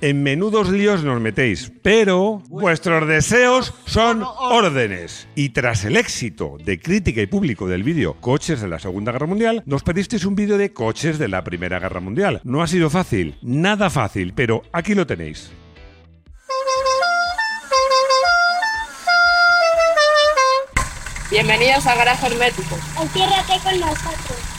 En menudos líos nos metéis, pero vuestros deseos son órdenes. Y tras el éxito de crítica y público del vídeo Coches de la Segunda Guerra Mundial, nos pedisteis un vídeo de coches de la Primera Guerra Mundial. No ha sido fácil, nada fácil, pero aquí lo tenéis. Bienvenidos a Garaje Hermético. Enciérrate con nosotros.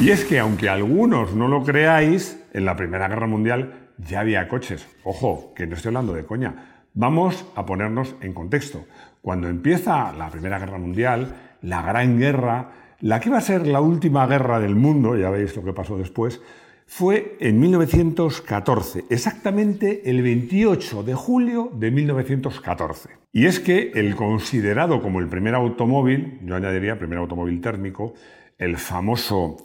Y es que aunque algunos no lo creáis, en la Primera Guerra Mundial ya había coches. Ojo, que no estoy hablando de coña. Vamos a ponernos en contexto. Cuando empieza la Primera Guerra Mundial, la Gran Guerra, la que iba a ser la última guerra del mundo, ya veis lo que pasó después, fue en 1914, exactamente el 28 de julio de 1914. Y es que el considerado como el primer automóvil, yo añadiría primer automóvil térmico, el famoso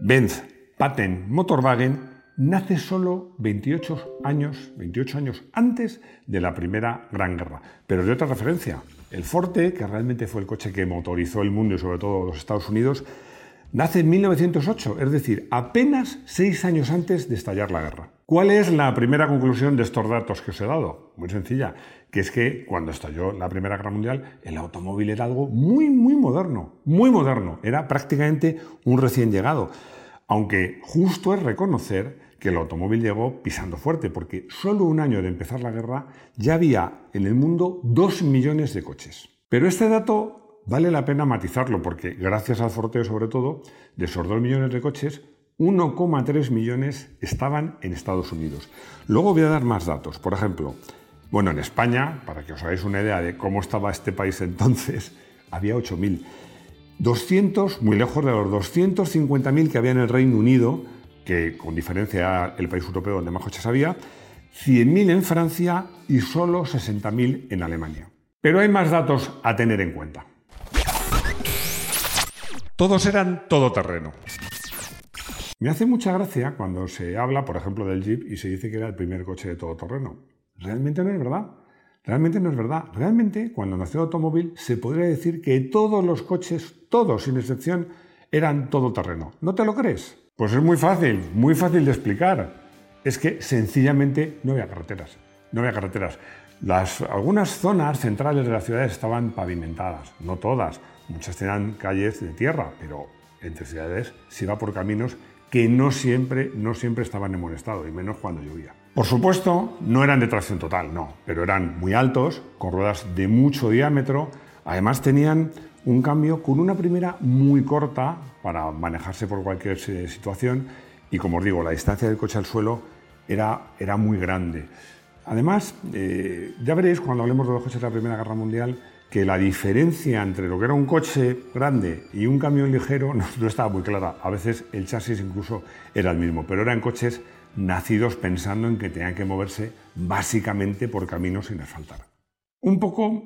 Benz Patent Motorwagen, nace solo 28 años, 28 años antes de la Primera Gran Guerra. Pero de otra referencia, el Forte, que realmente fue el coche que motorizó el mundo y sobre todo los Estados Unidos, nace en 1908, es decir, apenas seis años antes de estallar la guerra. ¿Cuál es la primera conclusión de estos datos que os he dado? Muy sencilla, que es que cuando estalló la Primera Guerra Mundial, el automóvil era algo muy, muy moderno, muy moderno, era prácticamente un recién llegado. Aunque justo es reconocer que el automóvil llegó pisando fuerte, porque solo un año de empezar la guerra ya había en el mundo dos millones de coches. Pero este dato vale la pena matizarlo, porque gracias al sorteo sobre todo, de esos dos millones de coches, 1,3 millones estaban en Estados Unidos. Luego voy a dar más datos. Por ejemplo, bueno, en España, para que os hagáis una idea de cómo estaba este país entonces, había 8.000. 200, muy lejos de los 250.000 que había en el Reino Unido, que con diferencia el país europeo donde más coches había, 100.000 en Francia y solo 60.000 en Alemania. Pero hay más datos a tener en cuenta. Todos eran todoterreno. Me hace mucha gracia cuando se habla, por ejemplo, del Jeep y se dice que era el primer coche de todoterreno. Realmente no es verdad. Realmente no es verdad. Realmente, cuando nació el automóvil, se podría decir que todos los coches, todos sin excepción, eran todoterreno. ¿No te lo crees? Pues es muy fácil, muy fácil de explicar. Es que sencillamente no había carreteras. No había carreteras. Las, algunas zonas centrales de las ciudades estaban pavimentadas, no todas. Muchas tenían calles de tierra, pero entre ciudades se iba por caminos que no siempre, no siempre estaban en buen estado, y menos cuando llovía. Por supuesto, no eran de tracción total, no, pero eran muy altos, con ruedas de mucho diámetro. Además tenían un cambio con una primera muy corta para manejarse por cualquier situación y como os digo, la distancia del coche al suelo era, era muy grande. Además, eh, ya veréis cuando hablemos de los coches de la Primera Guerra Mundial que la diferencia entre lo que era un coche grande y un camión ligero no, estaba muy clara. A veces el chasis incluso era el mismo, pero eran coches nacidos pensando en que tenían que moverse básicamente por caminos sin asfaltar. Un poco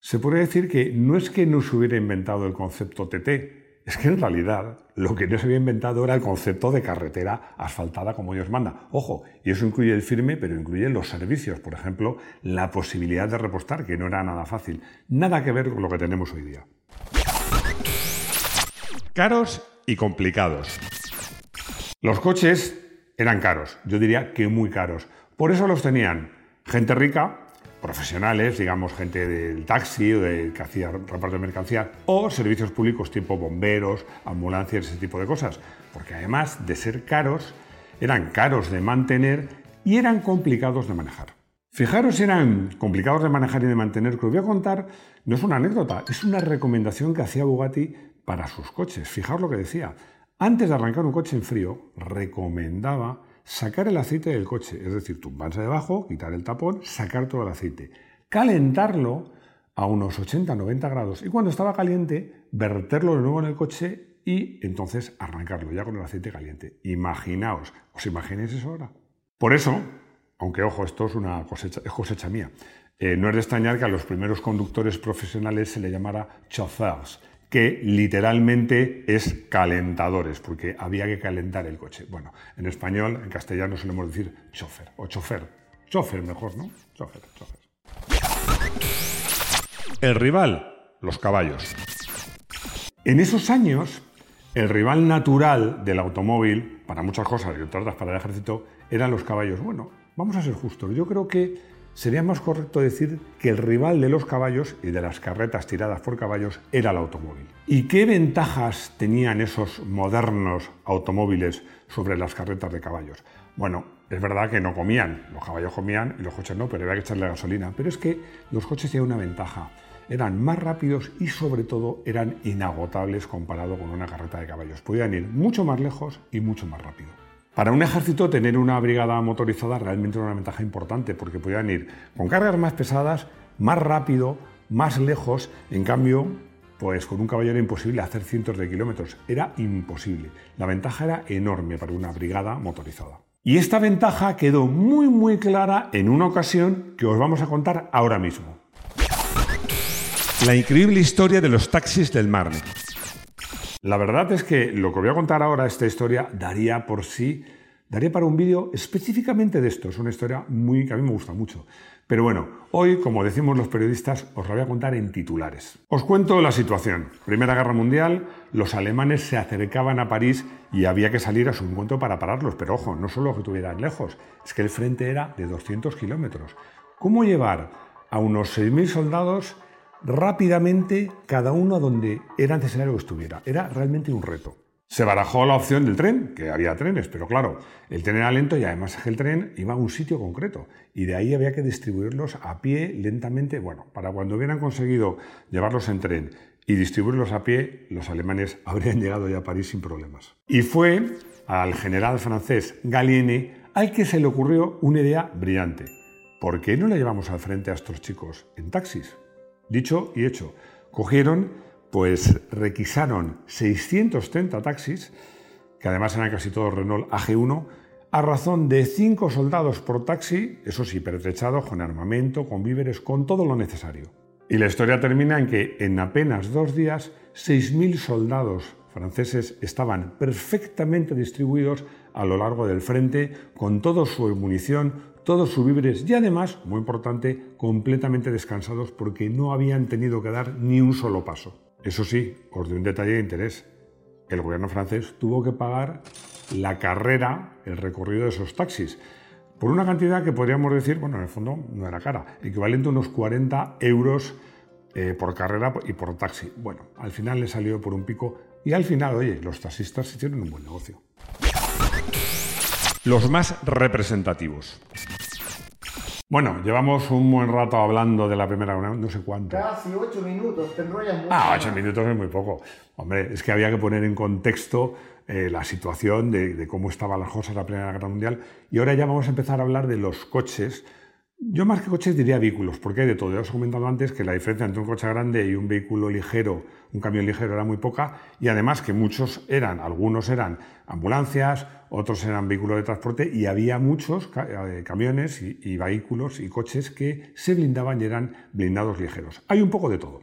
se puede decir que no es que no se hubiera inventado el concepto TT, es que en realidad lo que no se había inventado era el concepto de carretera asfaltada como Dios manda. Ojo, y eso incluye el firme, pero incluye los servicios, por ejemplo, la posibilidad de repostar, que no era nada fácil. Nada que ver con lo que tenemos hoy día. Caros y complicados. Los coches eran caros, yo diría que muy caros. Por eso los tenían gente rica, profesionales, digamos, gente del taxi o de, que hacía reparto de mercancía, o servicios públicos tipo bomberos, ambulancias, ese tipo de cosas. Porque además de ser caros, eran caros de mantener y eran complicados de manejar. Fijaros eran complicados de manejar y de mantener, que os voy a contar, no es una anécdota, es una recomendación que hacía Bugatti para sus coches. Fijaos lo que decía. Antes de arrancar un coche en frío, recomendaba sacar el aceite del coche, es decir, tumbarse debajo, quitar el tapón, sacar todo el aceite, calentarlo a unos 80-90 grados y cuando estaba caliente, verterlo de nuevo en el coche y entonces arrancarlo ya con el aceite caliente. Imaginaos, ¿os imagináis eso ahora? Por eso, aunque ojo, esto es una cosecha, es cosecha mía, eh, no es de extrañar que a los primeros conductores profesionales se le llamara chauffeurs, que literalmente es calentadores, porque había que calentar el coche. Bueno, en español, en castellano solemos decir chofer o chofer. Chofer mejor, ¿no? Chofer, chofer. El rival, los caballos. En esos años, El rival natural del automóvil, para muchas cosas y otras para el ejército, eran los caballos. Bueno, vamos a ser justos. Yo creo que sería más correcto decir que el rival de los caballos y de las carretas tiradas por caballos era el automóvil. ¿Y qué ventajas tenían esos modernos automóviles sobre las carretas de caballos? Bueno, es verdad que no comían, los caballos comían y los coches no, pero había que echarle gasolina. Pero es que los coches tenían una ventaja, eran más rápidos y sobre todo eran inagotables comparado con una carreta de caballos. Podían ir mucho más lejos y mucho más rápido. Para un ejército tener una brigada motorizada realmente era una ventaja importante porque podían ir con cargas más pesadas, más rápido, más lejos. En cambio, pues con un caballo era imposible hacer cientos de kilómetros. Era imposible. La ventaja era enorme para una brigada motorizada. Y esta ventaja quedó muy muy clara en una ocasión que os vamos a contar ahora mismo. La increíble historia de los taxis del Marne. La verdad es que lo que voy a contar ahora, esta historia, daría por sí, daría para un vídeo específicamente de esto. Es una historia muy, que a mí me gusta mucho. Pero bueno, hoy, como decimos los periodistas, os la voy a contar en titulares. Os cuento la situación. Primera Guerra Mundial, los alemanes se acercaban a París y había que salir a su encuentro para pararlos. Pero ojo, no solo que estuvieran lejos, es que el frente era de 200 kilómetros. ¿Cómo llevar a unos 6.000 soldados rápidamente cada uno a donde era necesario que estuviera. Era realmente un reto. Se barajó la opción del tren, que había trenes, pero claro, el tren era lento y además el tren iba a un sitio concreto y de ahí había que distribuirlos a pie lentamente. Bueno, para cuando hubieran conseguido llevarlos en tren y distribuirlos a pie, los alemanes habrían llegado ya a París sin problemas. Y fue al general francés Gallieni al que se le ocurrió una idea brillante. ¿Por qué no le llevamos al frente a estos chicos en taxis? Dicho y hecho. Cogieron, pues requisaron 630 taxis, que además eran casi todos Renault AG1, a razón de 5 soldados por taxi, eso sí, pertrechados con armamento, con víveres, con todo lo necesario. Y la historia termina en que en apenas dos días 6.000 soldados franceses estaban perfectamente distribuidos a lo largo del frente, con toda su munición, todos sus víveres y además, muy importante, completamente descansados porque no habían tenido que dar ni un solo paso. Eso sí, os doy un detalle de interés. El gobierno francés tuvo que pagar la carrera, el recorrido de esos taxis, por una cantidad que podríamos decir, bueno, en el fondo no era cara, equivalente a unos 40 euros eh, por carrera y por taxi. Bueno, al final le salió por un pico y al final, oye, los taxistas hicieron un buen negocio. Los más representativos. Bueno, llevamos un buen rato hablando de la primera, no sé cuánto. Casi ocho minutos, te enrollas mucho. Ah, ocho minutos es muy poco. Hombre, es que había que poner en contexto eh, la situación de, de, cómo estaban las cosas en la Primera Guerra Mundial. Y ahora ya vamos a empezar a hablar de los coches yo más que coches diría vehículos, porque hay de todo. Ya os he comentado antes que la diferencia entre un coche grande y un vehículo ligero, un camión ligero, era muy poca, y además que muchos eran, algunos eran ambulancias, otros eran vehículos de transporte, y había muchos eh, camiones y, y vehículos y coches que se blindaban y eran blindados ligeros. Hay un poco de todo.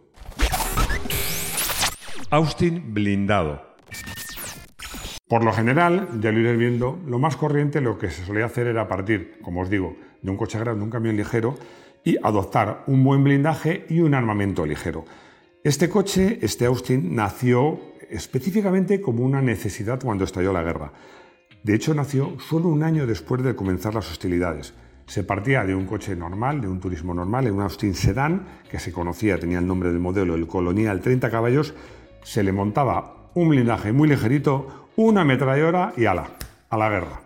Austin blindado. Por lo general, ya lo iréis viendo, lo más corriente lo que se solía hacer era partir, como os digo, de un coche grande, un camión ligero, y adoptar un buen blindaje y un armamento ligero. Este coche, este Austin, nació específicamente como una necesidad cuando estalló la guerra. De hecho, nació solo un año después de comenzar las hostilidades. Se partía de un coche normal, de un turismo normal, en un Austin Sedan, que se conocía, tenía el nombre del modelo, el Colonial 30 caballos, se le montaba un blindaje muy ligerito, una ametralladora y ala, a la guerra.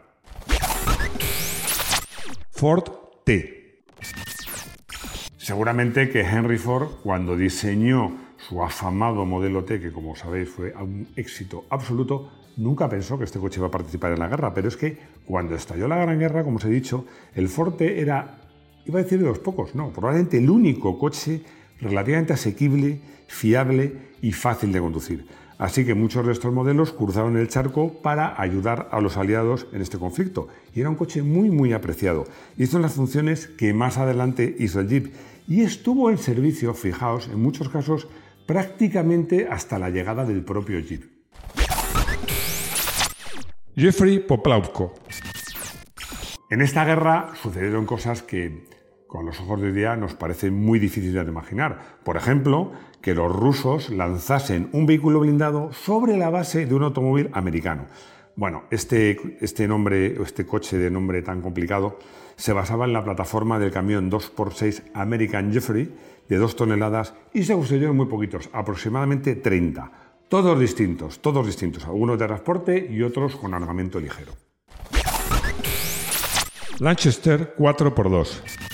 Ford T. Seguramente que Henry Ford, cuando diseñó su afamado modelo T, que como sabéis fue un éxito absoluto, nunca pensó que este coche iba a participar en la guerra, pero es que cuando estalló la Gran Guerra, como os he dicho, el Ford T era, iba a decir de los pocos, no, probablemente el único coche relativamente asequible, fiable y fácil de conducir. Así que muchos de estos modelos cruzaron el charco para ayudar a los aliados en este conflicto. Y era un coche muy, muy apreciado. Hizo las funciones que más adelante hizo el Jeep. Y estuvo en servicio, fijaos, en muchos casos prácticamente hasta la llegada del propio Jeep. Jeffrey Poplawko. En esta guerra sucedieron cosas que con los ojos de día nos parece muy difícil de imaginar. Por ejemplo, que los rusos lanzasen un vehículo blindado sobre la base de un automóvil americano. Bueno, este, este nombre, este coche de nombre tan complicado, se basaba en la plataforma del camión 2x6 American Jeffrey de 2 toneladas y se construyeron muy poquitos, aproximadamente 30. Todos distintos, todos distintos, algunos de transporte y otros con armamento ligero. Lanchester 4x2.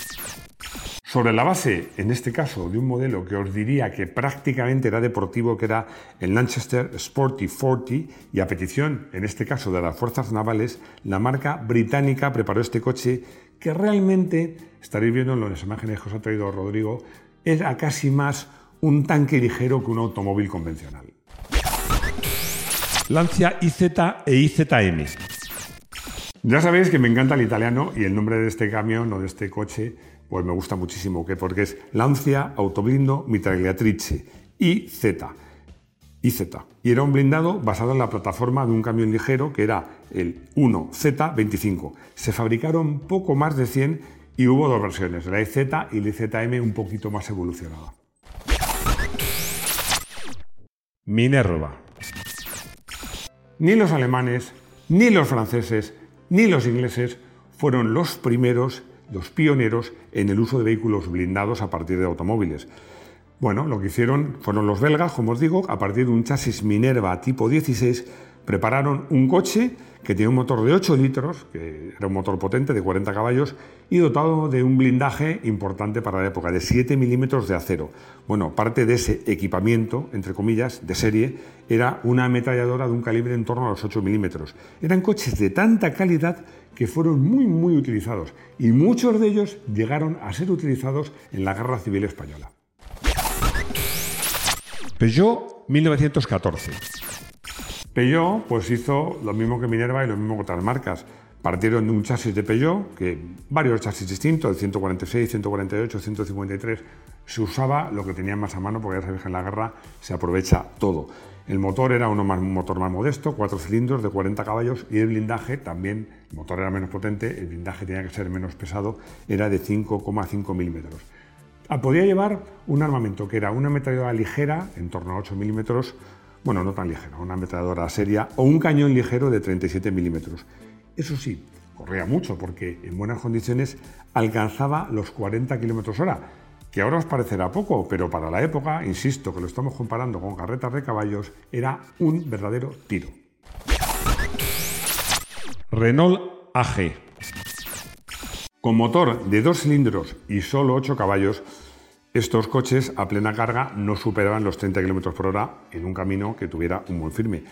Sobre la base, en este caso, de un modelo que os diría que prácticamente era deportivo, que era el Manchester Sporty 40, y a petición, en este caso, de las fuerzas navales, la marca británica preparó este coche que realmente, estaréis viendo en las imágenes que os ha traído Rodrigo, era casi más un tanque ligero que un automóvil convencional. Lancia IZ e IZM. Ya sabéis que me encanta el italiano y el nombre de este camión o de este coche pues me gusta muchísimo, que porque es Lancia Autoblindo Mitragliatrice, IZ. IZ. Y era un blindado basado en la plataforma de un camión ligero que era el 1Z25. Se fabricaron poco más de 100 y hubo dos versiones, la IZ y la IZM un poquito más evolucionada. Minerva. Ni los alemanes, ni los franceses, ni los ingleses fueron los primeros los pioneros en el uso de vehículos blindados a partir de automóviles. Bueno, lo que hicieron fueron los belgas, como os digo, a partir de un chasis Minerva tipo 16, prepararon un coche que tenía un motor de 8 litros, que era un motor potente de 40 caballos, y dotado de un blindaje importante para la época, de 7 milímetros de acero. Bueno, parte de ese equipamiento, entre comillas, de serie, era una ametralladora de un calibre en torno a los 8 milímetros. Eran coches de tanta calidad que fueron muy, muy utilizados, y muchos de ellos llegaron a ser utilizados en la Guerra Civil Española. Peugeot 1914. Peugeot pues hizo lo mismo que Minerva y lo mismo que otras marcas. Partieron de un chasis de Peugeot, que varios chasis distintos, el 146, 148, 153, se usaba lo que tenían más a mano, porque ya sabéis que en la guerra se aprovecha todo. El motor era uno un motor más modesto, cuatro cilindros de 40 caballos, y el blindaje también, el motor era menos potente, el blindaje tenía que ser menos pesado, era de 5,5 milímetros. Ah, podía llevar un armamento que era una ametralladora ligera, en torno a 8 milímetros, bueno, no tan ligera, una ametralladora seria o un cañón ligero de 37 milímetros. Eso sí, corría mucho porque en buenas condiciones alcanzaba los 40 kilómetros hora, que ahora os parecerá poco, pero para la época, insisto que lo estamos comparando con carretas de caballos, era un verdadero tiro. Renault AG. Con motor de dos cilindros y solo 8 caballos, estos coches a plena carga no superaban los 30 km por hora en un camino que tuviera un buen firme.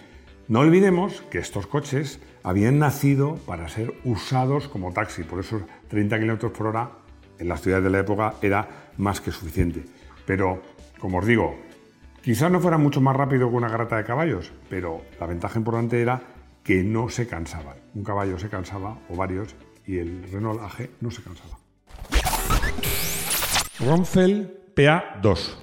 No olvidemos que estos coches habían nacido para ser usados como taxi, por eso 30 km por hora en las ciudades de la época era más que suficiente. Pero, como os digo, quizás no fuera mucho más rápido que una garata de caballos, pero la ventaja importante era que no se cansaban. Un caballo se cansaba, o varios, y el Renault AG no se cansaba. Ronfel PA2.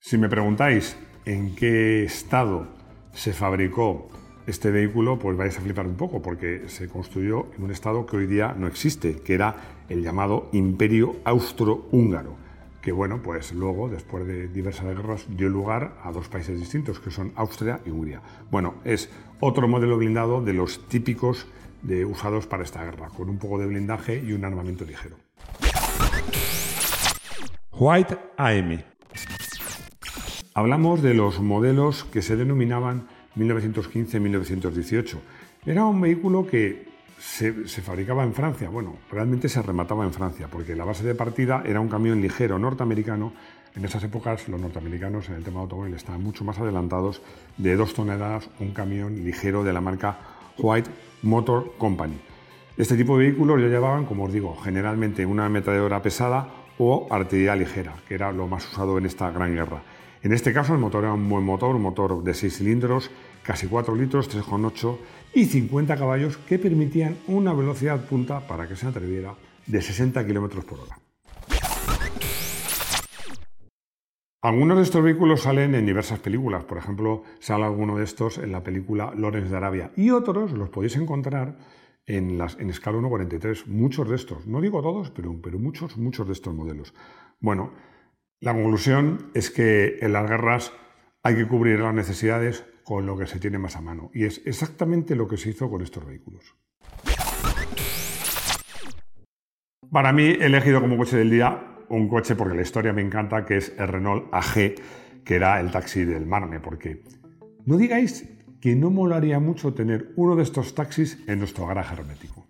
Si me preguntáis en qué estado se fabricó este vehículo, pues vais a flipar un poco, porque se construyó en un estado que hoy día no existe, que era el llamado Imperio Austrohúngaro, que bueno, pues luego, después de diversas guerras, dio lugar a dos países distintos, que son Austria y Hungría. Bueno, es otro modelo blindado de los típicos de, usados para esta guerra, con un poco de blindaje y un armamento ligero. White AM. Hablamos de los modelos que se denominaban 1915-1918. Era un vehículo que se, fabricaba en Francia. Bueno, realmente se remataba en Francia, porque la base de partida era un camión ligero norteamericano. En esas épocas los norteamericanos en el tema de automóvil estaban mucho más adelantados. De dos toneladas, un camión ligero de la marca White Motor Company. Este tipo de vehículos ya llevaban, como os digo, generalmente una ametralladora pesada o artillería ligera, que era lo más usado en esta gran guerra. En este caso el motor era un buen motor, un motor de 6 cilindros, casi 4 litros, 3,8 y 50 caballos que permitían una velocidad punta, para que se atreviera, de 60 km por hora. Algunos de estos vehículos salen en diversas películas, por ejemplo, sale alguno de estos en la película Lorenz de Arabia y otros los podéis encontrar en, las, en escala 1.43. Muchos de estos, no digo todos, pero, pero muchos, muchos de estos modelos. Bueno, la conclusión es que en las guerras hay que cubrir las necesidades con lo que se tiene más a mano. Y es exactamente lo que se hizo con estos vehículos. Para mí he elegido como coche del día un coche porque la historia me encanta, que es el Renault AG, que era el taxi del Marne, porque no digáis que no molaría mucho tener uno de estos taxis en nuestro garaje hermético.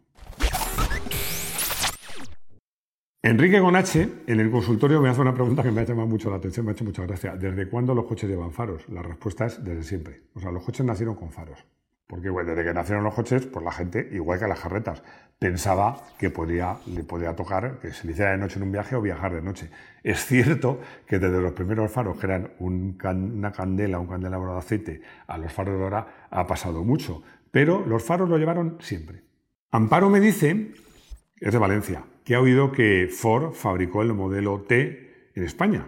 Enrique Gonache, en el consultorio, me hace una pregunta que me ha llamado mucho la atención, me ha hecho mucha gracia. ¿Desde cuándo los coches llevan faros? La respuesta es desde siempre. O sea, los coches nacieron con faros. Porque bueno, desde que nacieron los coches, pues la gente, igual que las jarretas, pensaba que podía, le podía tocar que se le hiciera de noche en un viaje o viajar de noche. Es cierto que desde los primeros faros, que eran una candela, un candelabro de aceite, a los faros de ahora ha pasado mucho. Pero los faros lo llevaron siempre. Amparo me dice, es de Valencia, que ha oído que Ford fabricó el modelo T en España.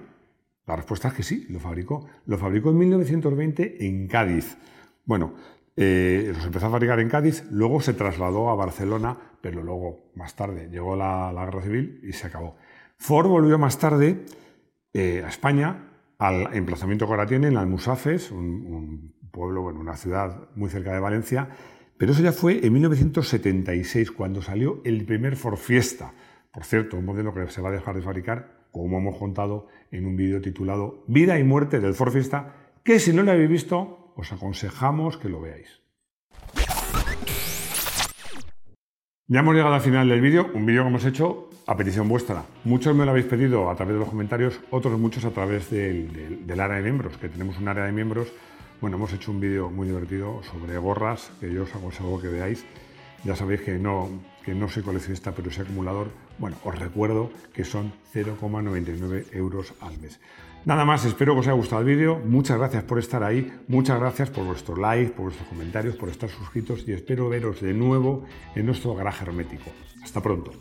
La respuesta es que sí, lo fabricó. Lo fabricó en 1920 en Cádiz. Bueno, eh, los empezó a fabricar en Cádiz, luego se trasladó a Barcelona, pero luego, más tarde, llegó la, guerra civil y se acabó. Ford volvió más tarde eh, a España, al emplazamiento que ahora tiene, en Almusafes, un, un pueblo, bueno, una ciudad muy cerca de Valencia, pero eso ya fue en 1976, cuando salió el primer Ford Fiesta. Por cierto, un modelo que se va a dejar de fabricar, como hemos contado en un vídeo titulado Vida y muerte del Ford Fiesta, que si no lo habéis visto, os aconsejamos que lo veáis. Ya hemos llegado al final del vídeo, un vídeo que hemos hecho a petición vuestra. Muchos me lo habéis pedido a través de los comentarios, otros muchos a través del, área de miembros, que tenemos un área de miembros. Bueno, hemos hecho un vídeo muy divertido sobre gorras, que yo os aconsejo que veáis. Ya sabéis que no, que no soy coleccionista, pero soy acumulador. Bueno, os recuerdo que son 0,99 euros al mes. Nada más, espero que os haya gustado el vídeo. Muchas gracias por estar ahí. Muchas gracias por vuestro like, por vuestros comentarios, por estar suscritos y espero veros de nuevo en nuestro garaje hermético. Hasta pronto.